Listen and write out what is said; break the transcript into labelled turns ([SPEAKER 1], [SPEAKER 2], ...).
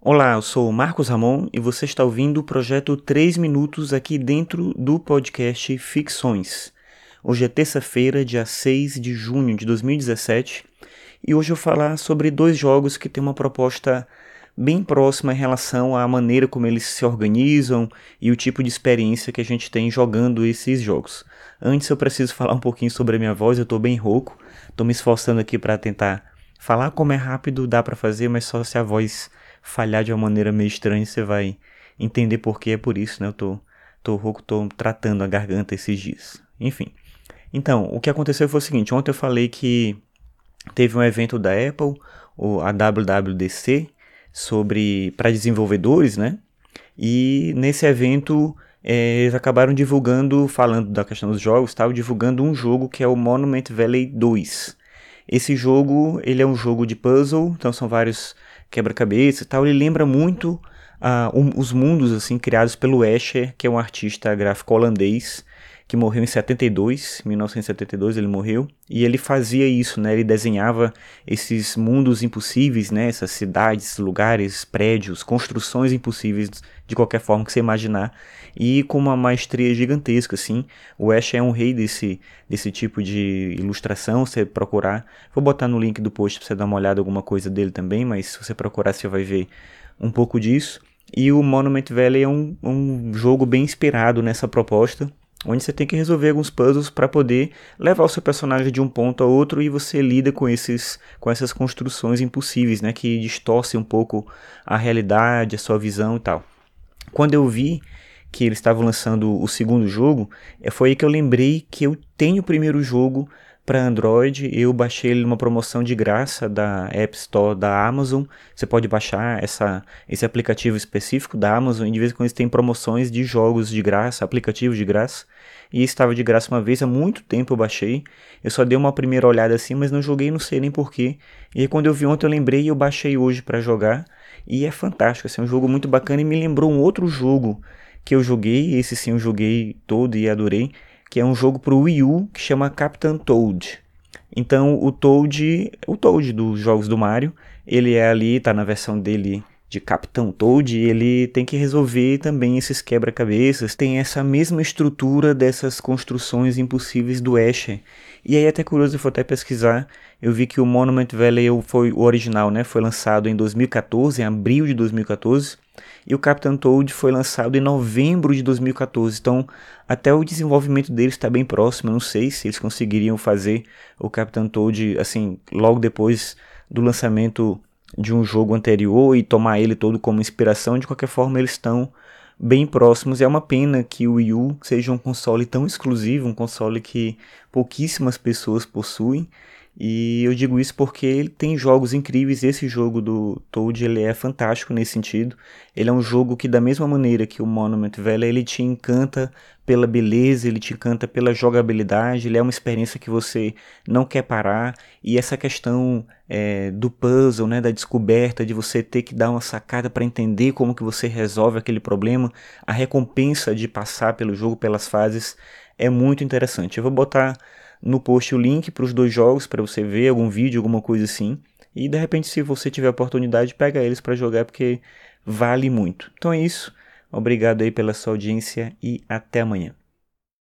[SPEAKER 1] Olá, eu sou o Marcos Ramon e você está ouvindo o projeto 3 Minutos aqui dentro do podcast Ficções. Hoje é terça-feira, dia 6 de junho de 2017, e hoje eu vou falar sobre dois jogos que têm uma proposta bem próxima em relação à maneira como eles se organizam e o tipo de experiência que a gente tem jogando esses jogos. Antes eu preciso falar um pouquinho sobre a minha voz, eu estou bem rouco, estou me esforçando aqui para tentar falar como é rápido, dá para fazer, mas só se a voz falhar de uma maneira meio estranha, você vai entender por que é por isso, né? Eu tô, tô rouco, tô tratando a garganta esses dias. Enfim. Então, o que aconteceu foi o seguinte, ontem eu falei que teve um evento da Apple, a WWDC, sobre para desenvolvedores, né? E nesse evento é, eles acabaram divulgando, falando da questão dos jogos, estavam divulgando um jogo que é o Monument Valley 2. Esse jogo, ele é um jogo de puzzle, então são vários quebra-cabeça e tal. Ele lembra muito uh, um, os mundos assim criados pelo Escher, que é um artista gráfico holandês que morreu em 72, 1972 ele morreu, e ele fazia isso, né? Ele desenhava esses mundos impossíveis, né? Essas cidades, lugares, prédios, construções impossíveis de qualquer forma que você imaginar, e com uma maestria gigantesca, assim. O Ash é um rei desse, desse tipo de ilustração, você procurar, vou botar no link do post para você dar uma olhada alguma coisa dele também, mas se você procurar você vai ver um pouco disso. E o Monument Valley é um, um jogo bem inspirado nessa proposta, onde você tem que resolver alguns puzzles para poder levar o seu personagem de um ponto a outro e você lida com esses com essas construções impossíveis, né, que distorcem um pouco a realidade, a sua visão e tal. Quando eu vi que eles estavam lançando o segundo jogo, é, foi aí que eu lembrei que eu tenho o primeiro jogo para Android. Eu baixei ele numa promoção de graça da App Store da Amazon. Você pode baixar essa, esse aplicativo específico da Amazon e de vez em quando eles têm promoções de jogos de graça, aplicativos de graça. E estava de graça uma vez, há muito tempo eu baixei. Eu só dei uma primeira olhada assim, mas não joguei, não sei nem porquê. E aí quando eu vi ontem eu lembrei e eu baixei hoje para jogar. E é fantástico, assim, é um jogo muito bacana e me lembrou um outro jogo que eu joguei, esse sim eu joguei todo e adorei, que é um jogo para o Wii U que chama Captain Toad. Então o Toad, o Toad dos jogos do Mario, ele é ali, tá na versão dele de Capitão Toad, ele tem que resolver também esses quebra-cabeças, tem essa mesma estrutura dessas construções impossíveis do Escher. E aí até curioso, eu vou até pesquisar, eu vi que o Monument Valley foi o original, né? Foi lançado em 2014, em abril de 2014, e o Captain Toad foi lançado em novembro de 2014. Então, até o desenvolvimento dele está bem próximo. Eu não sei se eles conseguiriam fazer o Captain Toad assim logo depois do lançamento de um jogo anterior e tomar ele todo como inspiração. De qualquer forma, eles estão bem próximos. É uma pena que o Wii U seja um console tão exclusivo, um console que pouquíssimas pessoas possuem e eu digo isso porque ele tem jogos incríveis. Esse jogo do Toad ele é fantástico nesse sentido. Ele é um jogo que, da mesma maneira que o Monument Valley, ele te encanta pela beleza, ele te encanta pela jogabilidade. Ele é uma experiência que você não quer parar. E essa questão é, do puzzle, né, da descoberta, de você ter que dar uma sacada para entender como que você resolve aquele problema, a recompensa de passar pelo jogo, pelas fases, é muito interessante. Eu vou botar no post o link para os dois jogos para você ver algum vídeo, alguma coisa assim. E de repente, se você tiver oportunidade, pega eles para jogar porque vale muito. Então é isso. Obrigado aí pela sua audiência e até amanhã.